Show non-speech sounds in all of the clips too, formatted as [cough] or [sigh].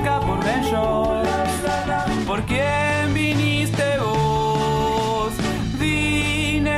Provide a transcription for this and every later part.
Acá por Shorts. ¿Por quién viniste vos? Vine,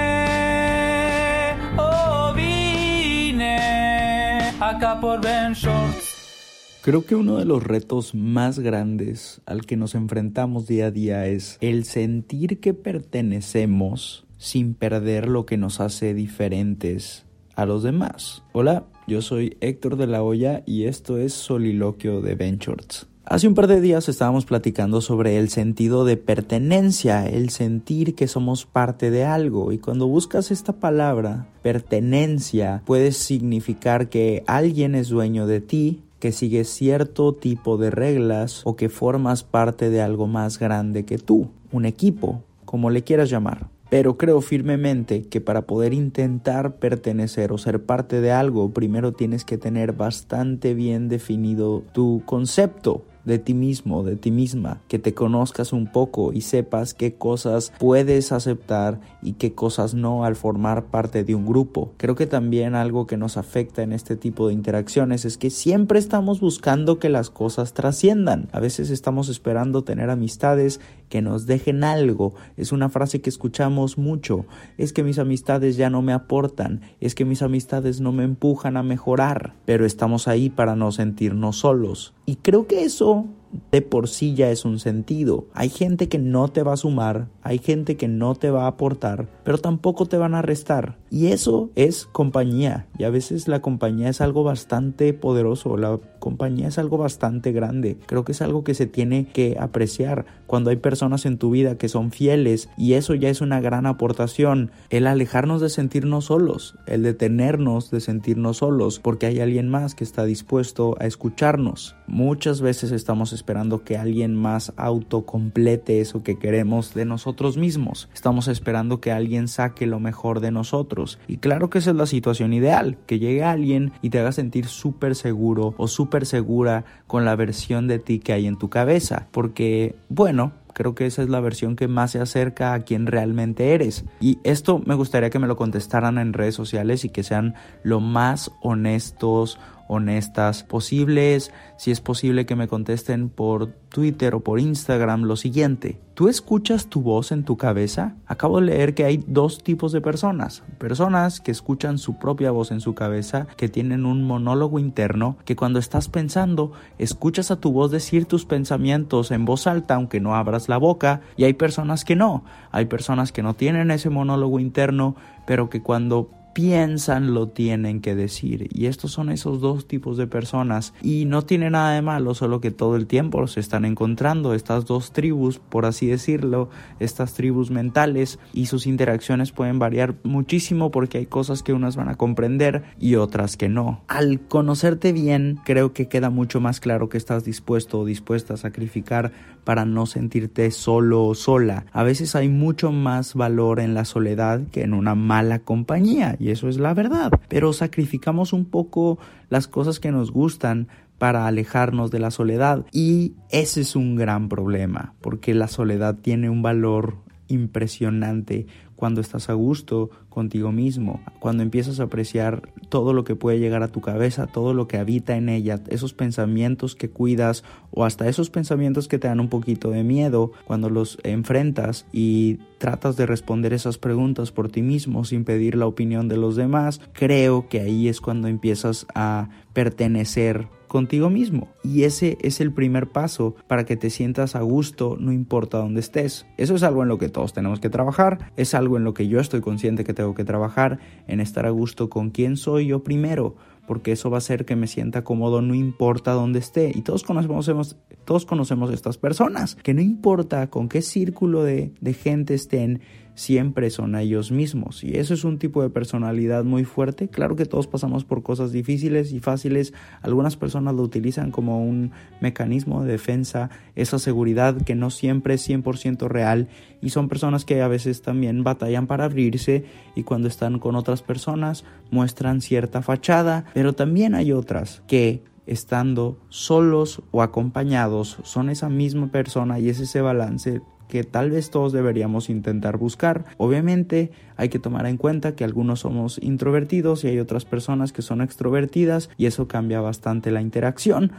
oh vine acá por Shorts. Creo que uno de los retos más grandes al que nos enfrentamos día a día es el sentir que pertenecemos sin perder lo que nos hace diferentes a los demás. Hola, yo soy Héctor de la Hoya y esto es Soliloquio de Ventures. Hace un par de días estábamos platicando sobre el sentido de pertenencia, el sentir que somos parte de algo y cuando buscas esta palabra, pertenencia, puede significar que alguien es dueño de ti, que sigues cierto tipo de reglas o que formas parte de algo más grande que tú, un equipo, como le quieras llamar. Pero creo firmemente que para poder intentar pertenecer o ser parte de algo, primero tienes que tener bastante bien definido tu concepto de ti mismo, de ti misma, que te conozcas un poco y sepas qué cosas puedes aceptar y qué cosas no al formar parte de un grupo. Creo que también algo que nos afecta en este tipo de interacciones es que siempre estamos buscando que las cosas trasciendan. A veces estamos esperando tener amistades que nos dejen algo. Es una frase que escuchamos mucho. Es que mis amistades ya no me aportan. Es que mis amistades no me empujan a mejorar. Pero estamos ahí para no sentirnos solos. Y creo que eso Cristo. De por sí ya es un sentido. Hay gente que no te va a sumar, hay gente que no te va a aportar, pero tampoco te van a restar. Y eso es compañía. Y a veces la compañía es algo bastante poderoso, la compañía es algo bastante grande. Creo que es algo que se tiene que apreciar cuando hay personas en tu vida que son fieles y eso ya es una gran aportación. El alejarnos de sentirnos solos, el detenernos de sentirnos solos porque hay alguien más que está dispuesto a escucharnos. Muchas veces estamos esperando que alguien más autocomplete eso que queremos de nosotros mismos. Estamos esperando que alguien saque lo mejor de nosotros. Y claro que esa es la situación ideal, que llegue alguien y te haga sentir súper seguro o súper segura con la versión de ti que hay en tu cabeza. Porque, bueno, creo que esa es la versión que más se acerca a quien realmente eres. Y esto me gustaría que me lo contestaran en redes sociales y que sean lo más honestos honestas posibles, si es posible que me contesten por Twitter o por Instagram lo siguiente. ¿Tú escuchas tu voz en tu cabeza? Acabo de leer que hay dos tipos de personas. Personas que escuchan su propia voz en su cabeza, que tienen un monólogo interno, que cuando estás pensando, escuchas a tu voz decir tus pensamientos en voz alta aunque no abras la boca. Y hay personas que no. Hay personas que no tienen ese monólogo interno, pero que cuando piensan lo tienen que decir. Y estos son esos dos tipos de personas. Y no tiene nada de malo, solo que todo el tiempo se están encontrando estas dos tribus, por así decirlo, estas tribus mentales. Y sus interacciones pueden variar muchísimo porque hay cosas que unas van a comprender y otras que no. Al conocerte bien, creo que queda mucho más claro que estás dispuesto o dispuesta a sacrificar para no sentirte solo o sola. A veces hay mucho más valor en la soledad que en una mala compañía y eso es la verdad. Pero sacrificamos un poco las cosas que nos gustan para alejarnos de la soledad y ese es un gran problema porque la soledad tiene un valor impresionante cuando estás a gusto contigo mismo, cuando empiezas a apreciar todo lo que puede llegar a tu cabeza, todo lo que habita en ella, esos pensamientos que cuidas o hasta esos pensamientos que te dan un poquito de miedo, cuando los enfrentas y tratas de responder esas preguntas por ti mismo sin pedir la opinión de los demás, creo que ahí es cuando empiezas a pertenecer contigo mismo. Y ese es el primer paso para que te sientas a gusto, no importa dónde estés. Eso es algo en lo que todos tenemos que trabajar, es algo en lo que yo estoy consciente que tengo que trabajar, en estar a gusto con quién soy yo primero porque eso va a hacer que me sienta cómodo no importa dónde esté. Y todos conocemos, todos conocemos estas personas, que no importa con qué círculo de, de gente estén, siempre son ellos mismos. Y eso es un tipo de personalidad muy fuerte. Claro que todos pasamos por cosas difíciles y fáciles. Algunas personas lo utilizan como un mecanismo de defensa, esa seguridad que no siempre es 100% real. Y son personas que a veces también batallan para abrirse y cuando están con otras personas muestran cierta fachada. Pero también hay otras que estando solos o acompañados son esa misma persona y es ese balance que tal vez todos deberíamos intentar buscar. Obviamente hay que tomar en cuenta que algunos somos introvertidos y hay otras personas que son extrovertidas y eso cambia bastante la interacción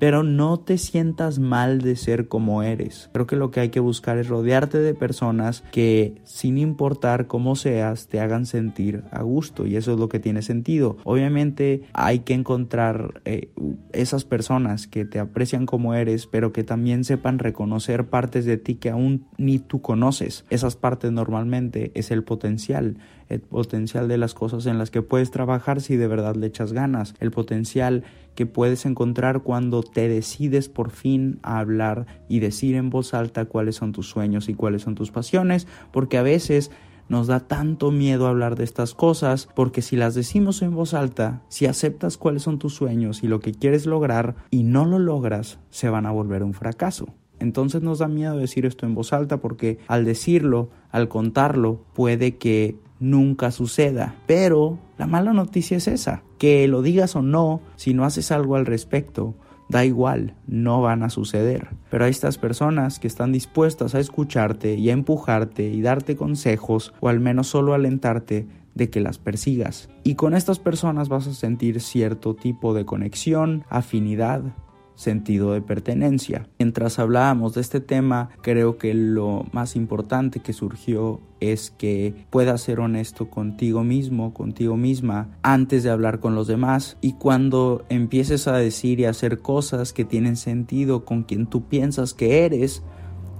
pero no te sientas mal de ser como eres. Creo que lo que hay que buscar es rodearte de personas que sin importar cómo seas te hagan sentir a gusto y eso es lo que tiene sentido. Obviamente hay que encontrar eh, esas personas que te aprecian como eres pero que también sepan reconocer partes de ti que aún ni tú conoces. Esas partes normalmente es el potencial el potencial de las cosas en las que puedes trabajar si de verdad le echas ganas, el potencial que puedes encontrar cuando te decides por fin a hablar y decir en voz alta cuáles son tus sueños y cuáles son tus pasiones, porque a veces nos da tanto miedo hablar de estas cosas, porque si las decimos en voz alta, si aceptas cuáles son tus sueños y lo que quieres lograr y no lo logras, se van a volver un fracaso. Entonces nos da miedo decir esto en voz alta porque al decirlo, al contarlo, puede que nunca suceda. Pero la mala noticia es esa, que lo digas o no, si no haces algo al respecto, da igual, no van a suceder. Pero hay estas personas que están dispuestas a escucharte y a empujarte y darte consejos o al menos solo alentarte de que las persigas. Y con estas personas vas a sentir cierto tipo de conexión, afinidad, sentido de pertenencia. Mientras hablábamos de este tema, creo que lo más importante que surgió es que puedas ser honesto contigo mismo, contigo misma, antes de hablar con los demás. Y cuando empieces a decir y hacer cosas que tienen sentido con quien tú piensas que eres,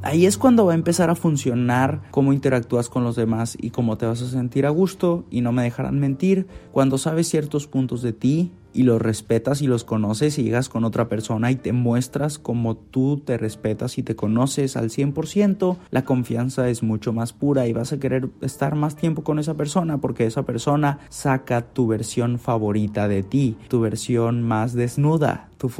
Ahí es cuando va a empezar a funcionar cómo interactúas con los demás y cómo te vas a sentir a gusto y no me dejarán mentir. Cuando sabes ciertos puntos de ti y los respetas y los conoces y llegas con otra persona y te muestras como tú te respetas y te conoces al 100%, la confianza es mucho más pura y vas a querer estar más tiempo con esa persona porque esa persona saca tu versión favorita de ti, tu versión más desnuda, tu,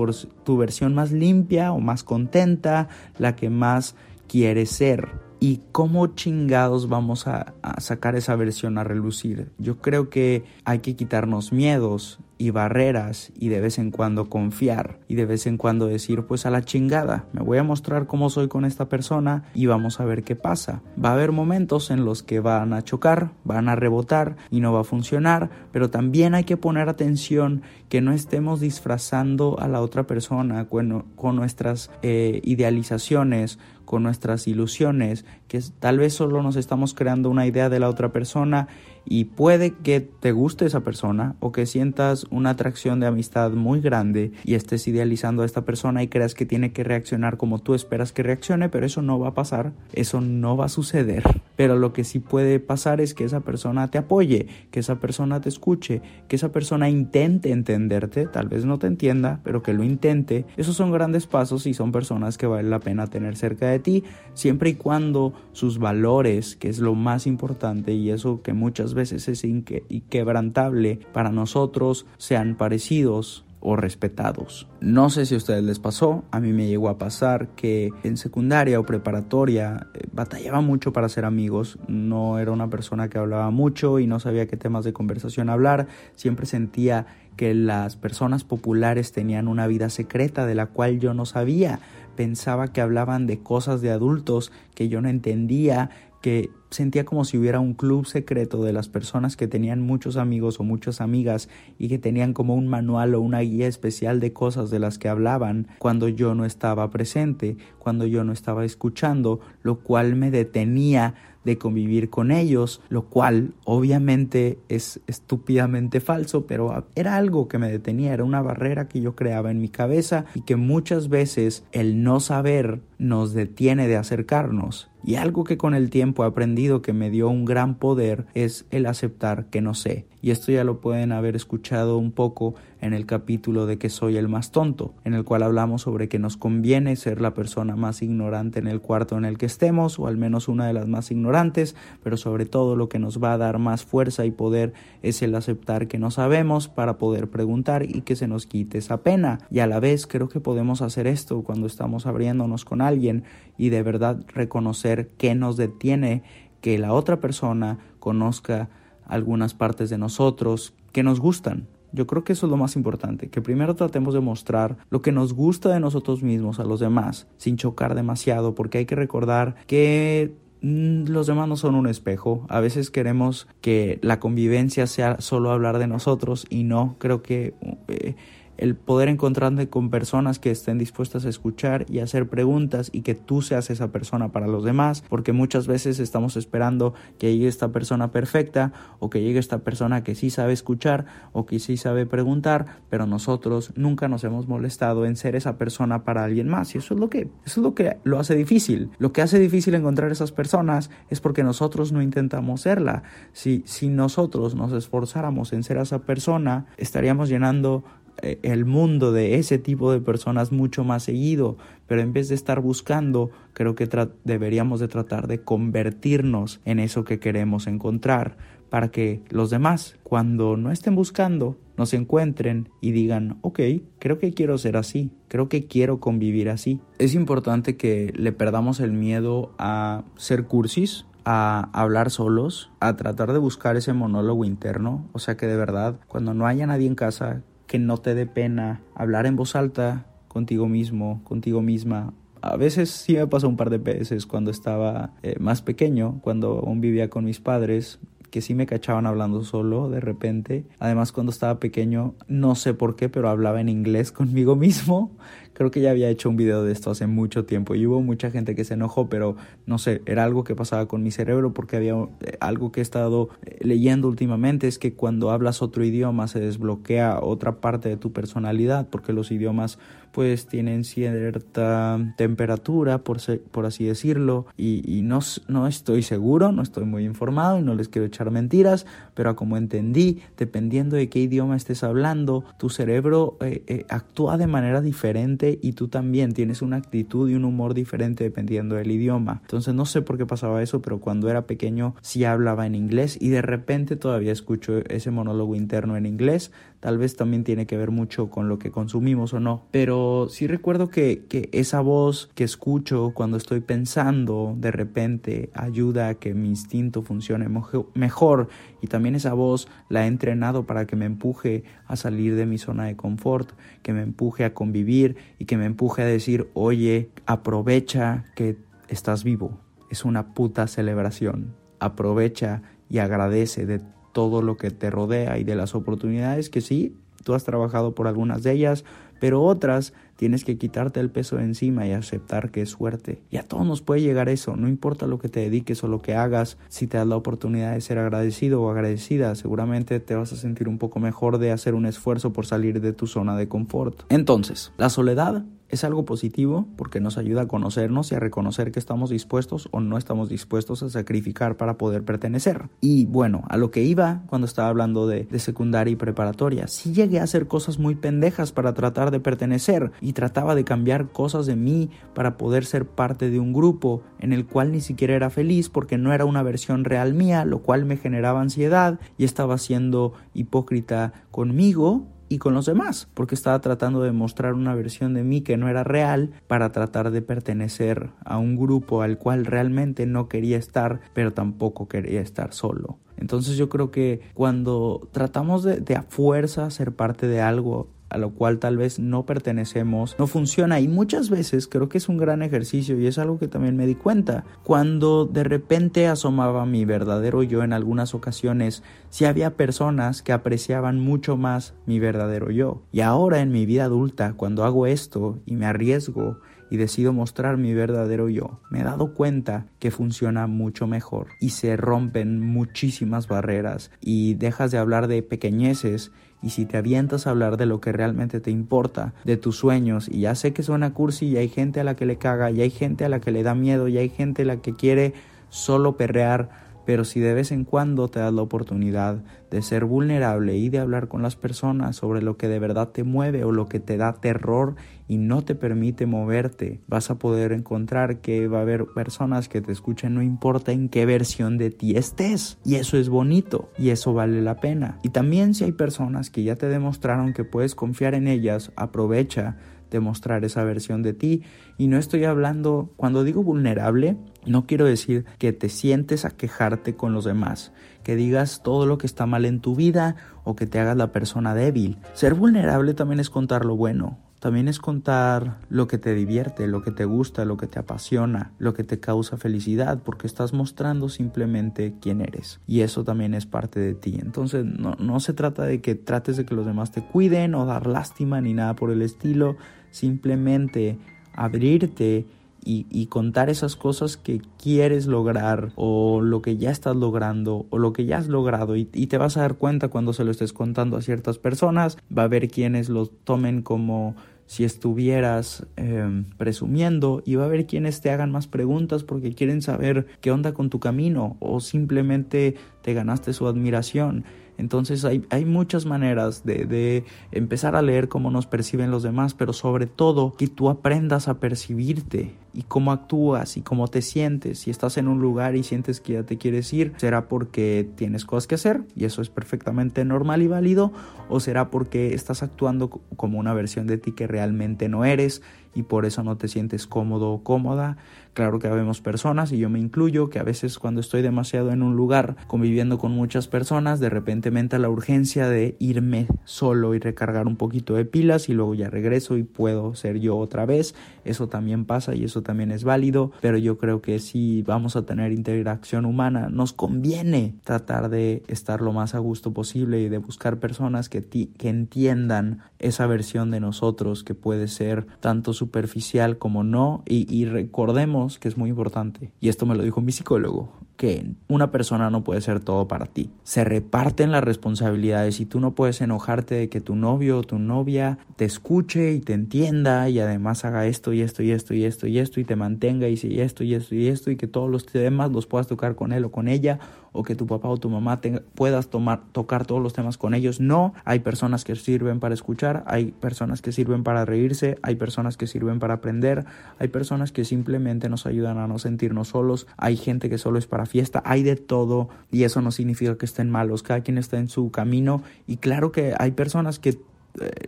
tu versión más limpia o más contenta, la que más quieres ser y cómo chingados vamos a, a, sacar esa versión a relucir. Yo creo que hay que quitarnos miedos y barreras y de vez en cuando confiar y de vez en cuando decir pues a la chingada, me voy a mostrar cómo soy con esta persona y vamos a ver qué pasa. Va a haber momentos en los que van a chocar, van a rebotar y no va a funcionar, pero también hay que poner atención que no estemos disfrazando a la otra persona con, nuestras eh, idealizaciones, con nuestras ilusiones, que tal vez solo nos estamos creando una idea de la otra persona y puede que te guste esa persona o que sientas una atracción de amistad muy grande y estés idealizando a esta persona y creas que tiene que reaccionar como tú esperas que reaccione, pero eso no va a pasar, eso no va a suceder. Pero lo que sí puede pasar es que esa persona te apoye, que esa persona te escuche, que esa persona intente entenderte, tal vez no te entienda, pero que lo intente. Esos son grandes pasos y son personas que vale la pena tener cerca de ti, siempre y cuando sus valores, que es lo más importante y eso que muchas veces es inquebrantable para nosotros, sean parecidos o respetados. No sé si a ustedes les pasó, a mí me llegó a pasar que en secundaria o preparatoria eh, batallaba mucho para ser amigos, no era una persona que hablaba mucho y no sabía qué temas de conversación hablar, siempre sentía que las personas populares tenían una vida secreta de la cual yo no sabía, pensaba que hablaban de cosas de adultos que yo no entendía, que sentía como si hubiera un club secreto de las personas que tenían muchos amigos o muchas amigas y que tenían como un manual o una guía especial de cosas de las que hablaban cuando yo no estaba presente, cuando yo no estaba escuchando, lo cual me detenía de convivir con ellos, lo cual obviamente es estúpidamente falso, pero era algo que me detenía, era una barrera que yo creaba en mi cabeza y que muchas veces el no saber nos detiene de acercarnos. Y algo que con el tiempo he aprendido que me dio un gran poder es el aceptar que no sé. Y esto ya lo pueden haber escuchado un poco en el capítulo de que soy el más tonto, en el cual hablamos sobre que nos conviene ser la persona más ignorante en el cuarto en el que estemos, o al menos una de las más ignorantes, pero sobre todo lo que nos va a dar más fuerza y poder es el aceptar que no sabemos para poder preguntar y que se nos quite esa pena. Y a la vez creo que podemos hacer esto cuando estamos abriéndonos con alguien y de verdad reconocer qué nos detiene que la otra persona conozca algunas partes de nosotros que nos gustan. Yo creo que eso es lo más importante, que primero tratemos de mostrar lo que nos gusta de nosotros mismos a los demás, sin chocar demasiado, porque hay que recordar que mm, los demás no son un espejo. A veces queremos que la convivencia sea solo hablar de nosotros y no, creo que... Eh, el poder encontrarte con personas que estén dispuestas a escuchar y hacer preguntas y que tú seas esa persona para los demás, porque muchas veces estamos esperando que llegue esta persona perfecta o que llegue esta persona que sí sabe escuchar o que sí sabe preguntar, pero nosotros nunca nos hemos molestado en ser esa persona para alguien más y eso es lo que eso es lo que lo hace difícil. Lo que hace difícil encontrar esas personas es porque nosotros no intentamos serla. Si si nosotros nos esforzáramos en ser esa persona, estaríamos llenando el mundo de ese tipo de personas mucho más seguido, pero en vez de estar buscando, creo que deberíamos de tratar de convertirnos en eso que queremos encontrar, para que los demás, cuando no estén buscando, nos encuentren y digan, ok, creo que quiero ser así, creo que quiero convivir así. Es importante que le perdamos el miedo a ser cursis, a hablar solos, a tratar de buscar ese monólogo interno, o sea que de verdad, cuando no haya nadie en casa, que no te dé pena hablar en voz alta contigo mismo, contigo misma. A veces sí me pasó un par de veces cuando estaba eh, más pequeño, cuando aún vivía con mis padres, que sí me cachaban hablando solo de repente. Además, cuando estaba pequeño, no sé por qué, pero hablaba en inglés [laughs] conmigo mismo. Creo que ya había hecho un video de esto hace mucho tiempo y hubo mucha gente que se enojó, pero no sé, era algo que pasaba con mi cerebro porque había eh, algo que he estado eh, leyendo últimamente, es que cuando hablas otro idioma se desbloquea otra parte de tu personalidad porque los idiomas pues tienen cierta temperatura, por, por así decirlo, y, no, no estoy seguro, no estoy muy informado y no les quiero echar mentiras, pero como entendí, dependiendo de qué idioma estés hablando, tu cerebro eh, eh, actúa de manera diferente y tú también tienes una actitud y un humor diferente dependiendo del idioma. Entonces no sé por qué pasaba eso, pero cuando era pequeño sí hablaba en inglés y de repente todavía escucho ese monólogo interno en inglés, tal vez también tiene que ver mucho con lo que consumimos o no, pero sí recuerdo que, esa voz que escucho cuando estoy pensando de repente ayuda a que mi instinto funcione mejor y también esa voz la he entrenado para que me empuje a salir de mi zona de confort, que me empuje a convivir y que me empuje a decir, oye, aprovecha que estás vivo, es una puta celebración, aprovecha y agradece de todo lo que te rodea y de las oportunidades que sí, tú has trabajado por algunas de ellas, pero otras tienes que quitarte el peso de encima y aceptar que es suerte. Y a todos nos puede llegar eso, no importa lo que te dediques o lo que hagas, si te das la oportunidad de ser agradecido o agradecida, seguramente te vas a sentir un poco mejor de hacer un esfuerzo por salir de tu zona de confort. Entonces, la soledad es algo positivo porque nos ayuda a conocernos y a reconocer que estamos dispuestos o no estamos dispuestos a sacrificar para poder pertenecer. Y bueno, a lo que iba cuando estaba hablando de, secundaria y preparatoria, sí llegué a hacer cosas muy pendejas para tratar de pertenecer y trataba de cambiar cosas de mí para poder ser parte de un grupo en el cual ni siquiera era feliz porque no era una versión real mía, lo cual me generaba ansiedad y estaba siendo hipócrita conmigo y con los demás, porque estaba tratando de mostrar una versión de mí que no era real para tratar de pertenecer a un grupo al cual realmente no quería estar, pero tampoco quería estar solo. Entonces yo creo que cuando tratamos de, de a fuerza ser parte de algo, a lo cual tal vez no pertenecemos, no funciona y muchas veces creo que es un gran ejercicio y es algo que también me di cuenta. Cuando de repente asomaba mi verdadero yo en algunas ocasiones, si había personas que apreciaban mucho más mi verdadero yo. Y ahora en mi vida adulta, cuando hago esto y me arriesgo, y decido mostrar mi verdadero yo, me he dado cuenta que funciona mucho mejor y se rompen muchísimas barreras y dejas de hablar de pequeñeces y si te avientas a hablar de lo que realmente te importa, de tus sueños, y ya sé que suena cursi y hay gente a la que le caga, y hay gente a la que le da miedo, y hay gente a la que quiere solo perrear, pero si de vez en cuando te das la oportunidad de ser vulnerable y de hablar con las personas sobre lo que de verdad te mueve o lo que te da terror y no te permite moverte, vas a poder encontrar que va a haber personas que te escuchen no importa en qué versión de ti estés. Y eso es bonito y eso vale la pena. Y también si hay personas que ya te demostraron que puedes confiar en ellas, aprovecha demostrar esa versión de ti. Y no estoy hablando, cuando digo vulnerable, no quiero decir que te sientes a quejarte con los demás, que digas todo lo que está mal en tu vida o que te hagas la persona débil. Ser vulnerable también es contar lo bueno, también es contar lo que te divierte, lo que te gusta, lo que te apasiona, lo que te causa felicidad, porque estás mostrando simplemente quién eres. Y eso también es parte de ti. Entonces no, no se trata de que trates de que los demás te cuiden o dar lástima ni nada por el estilo. Simplemente abrirte y, contar esas cosas que quieres lograr o lo que ya estás logrando o lo que ya has logrado. Y, te vas a dar cuenta cuando se lo estés contando a ciertas personas, va a haber quienes lo tomen como si estuvieras em, presumiendo. Y va a haber quienes te hagan más preguntas porque quieren saber qué onda con tu camino o simplemente te ganaste su admiración. Entonces hay, hay muchas maneras de, de, empezar a leer cómo nos perciben los demás, pero sobre todo que tú aprendas a percibirte y cómo actúas y cómo te sientes. Si estás en un lugar y sientes que ya te quieres ir, será porque tienes cosas que hacer y eso es perfectamente normal y válido, o será porque estás actuando como una versión de ti que realmente no eres y por eso no te sientes cómodo o cómoda. Claro que habemos personas y yo me incluyo que a veces cuando estoy demasiado en un lugar conviviendo con muchas personas, de repente me entra la urgencia de irme solo y recargar un poquito de pilas y luego ya regreso y puedo ser yo otra vez. Eso también pasa y eso también es válido, pero yo creo que si vamos a tener interacción humana, nos conviene tratar de estar lo más a gusto posible y de buscar personas que, que entiendan esa versión de nosotros que puede ser tanto superficial como no y, recordemos que es muy importante. Y esto me lo dijo mi psicólogo que una persona no puede ser todo para ti. Se reparten las responsabilidades y tú no puedes enojarte de que tu novio o tu novia te escuche y te entienda y además haga esto y esto y esto y esto y esto y te mantenga y si esto y esto y esto y que todos los temas los puedas tocar con él o con ella o que tu papá o tu mamá puedas tomar, tocar todos los temas con ellos. No, hay personas que sirven para escuchar, hay personas que sirven para reírse, hay personas que sirven para aprender, hay personas que simplemente nos ayudan a no sentirnos solos, hay gente que solo es para fiesta, hay de todo y eso no significa que estén malos, cada quien está en su camino y claro que hay personas que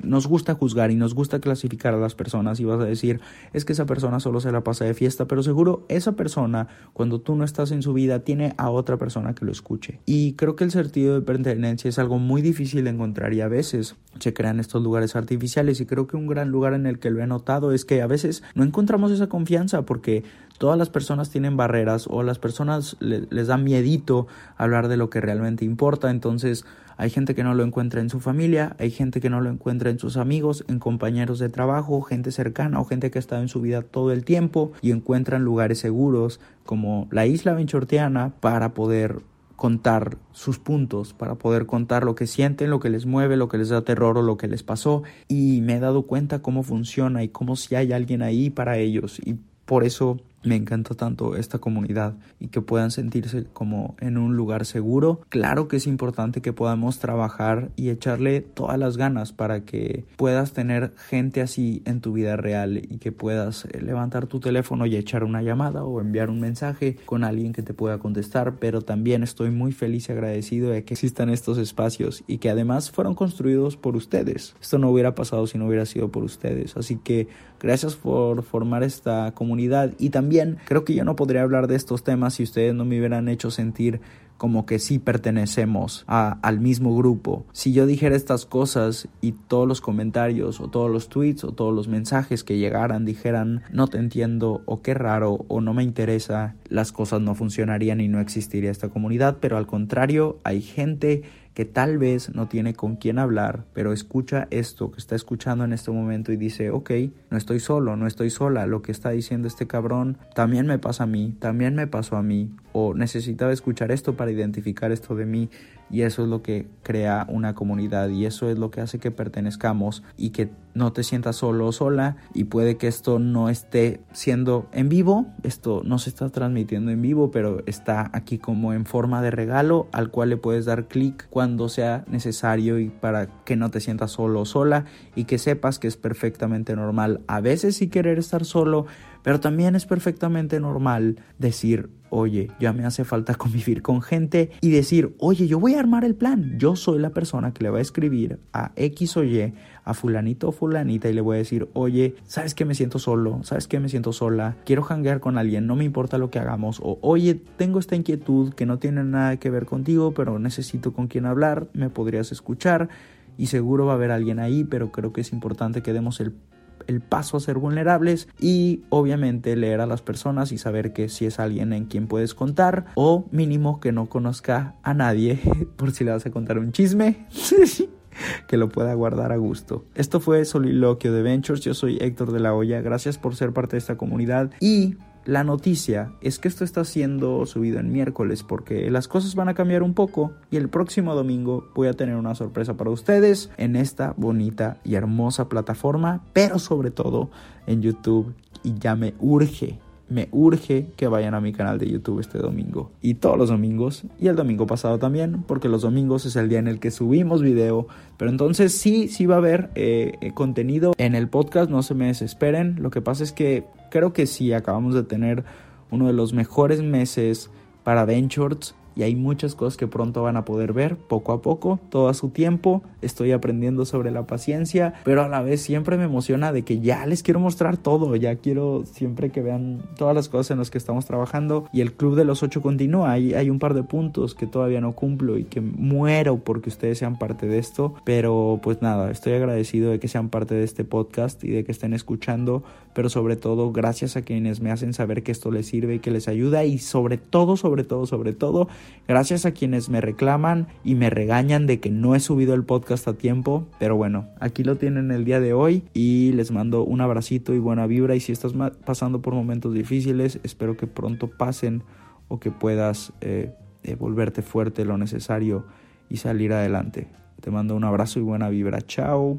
nos gusta juzgar y nos gusta clasificar a las personas y vas a decir, es que esa persona solo se la pasa de fiesta, pero seguro esa persona, cuando tú no estás en su vida, tiene a otra persona que lo escuche. Y creo que el sentido de pertenencia es algo muy difícil de encontrar y a veces se crean estos lugares artificiales y creo que un gran lugar en el que lo he notado es que a veces no encontramos esa confianza porque todas las personas tienen barreras o las personas les da miedito hablar de lo que realmente importa, entonces hay gente que no lo encuentra en su familia, hay gente que no lo encuentra en sus amigos, en compañeros de trabajo, gente cercana o gente que ha estado en su vida todo el tiempo y encuentran lugares seguros como la isla benchorteana para poder contar sus puntos, para poder contar lo que sienten, lo que les mueve, lo que les da terror o lo que les pasó. Y me he dado cuenta cómo funciona y cómo si hay alguien ahí para ellos. Y por eso me encanta tanto esta comunidad y que puedan sentirse como en un lugar seguro. Claro que es importante que podamos trabajar y echarle todas las ganas para que puedas tener gente así en tu vida real y que puedas eh, levantar tu teléfono y echar una llamada o enviar un mensaje con alguien que te pueda contestar, pero también estoy muy feliz y agradecido de que existan estos espacios y que además fueron construidos por ustedes. Esto no hubiera pasado si no hubiera sido por ustedes, así que gracias por formar esta comunidad y también creo que yo no podría hablar de estos temas si ustedes no me hubieran hecho sentir como que sí pertenecemos a, al mismo grupo. Si yo dijera estas cosas y todos los comentarios o todos los tweets o todos los mensajes que llegaran dijeran no te entiendo o qué raro o no me interesa, las cosas no funcionarían y no existiría esta comunidad, pero al contrario hay gente que tal vez no tiene con quién hablar, pero escucha esto que está escuchando en este momento y dice, ok, no estoy solo, no estoy sola, lo que está diciendo este cabrón también me pasa a mí, también me pasó a mí, o necesitaba escuchar esto para identificar esto de mí, y eso es lo que crea una comunidad y eso es lo que hace que pertenezcamos y que no te sientas solo o sola y puede que esto no esté siendo en vivo, esto no se está transmitiendo en vivo, pero está aquí como en forma de regalo al cual le puedes dar clic cuando sea necesario y para que no te sientas solo o sola y que sepas que es perfectamente normal a veces sí querer estar solo, pero también es perfectamente normal decir, oye, ya me hace falta [laughs] convivir con gente y decir, oye, yo voy a armar el plan. Yo soy la persona que le va a escribir a X o Y, a fulanito o fulanita y le voy a decir, oye, ¿sabes que me siento solo? ¿Sabes que me siento sola? Quiero hanguear con alguien, no me importa lo que hagamos. O, oye, tengo esta inquietud que no tiene nada que ver contigo, pero necesito con quién hablar, me podrías escuchar y seguro va a haber alguien ahí, pero creo que es importante que demos el el paso a ser vulnerables y obviamente leer a las personas y saber que si es alguien en quien puedes contar o mínimo que no conozca a nadie [laughs] por si le vas a contar un chisme. [laughs] que lo pueda guardar a gusto. Esto fue Soliloquio de Ventures, yo soy Héctor de la Hoya, gracias por ser parte de esta comunidad y la noticia es que esto está siendo subido en miércoles porque las cosas van a cambiar un poco y el próximo domingo voy a tener una sorpresa para ustedes en esta bonita y hermosa plataforma, pero sobre todo en YouTube. Y ya me urge me urge que vayan a mi canal de YouTube este domingo y todos los domingos y el domingo pasado también porque los domingos es el día en el que subimos video. Pero entonces sí sí va a haber eh, eh, contenido en el podcast no se me desesperen. Lo que pasa es que creo que sí acabamos de tener uno de los mejores meses para Ventures y hay muchas cosas que pronto van a poder ver poco a poco, todo a su tiempo. Estoy aprendiendo sobre la paciencia, pero a la vez siempre me emociona de que ya les quiero mostrar todo, ya quiero siempre que vean todas las cosas en las que estamos trabajando y el club de los ocho continúa. Hay, hay un par de puntos que todavía no cumplo y que muero porque ustedes sean parte de esto, pero pues nada, estoy agradecido de que sean parte de este podcast y de que estén escuchando, pero sobre todo gracias a quienes me hacen saber que esto les sirve y que les ayuda y sobre todo, sobre todo, sobre todo, Gracias a quienes me reclaman y me regañan de que no he subido el podcast a tiempo, pero bueno, aquí lo tienen el día de hoy y les mando un abracito y buena vibra y si estás pasando por momentos difíciles, espero que pronto pasen o que puedas eh, eh, volverte fuerte lo necesario y salir adelante. Te mando un abrazo y buena vibra. Chao.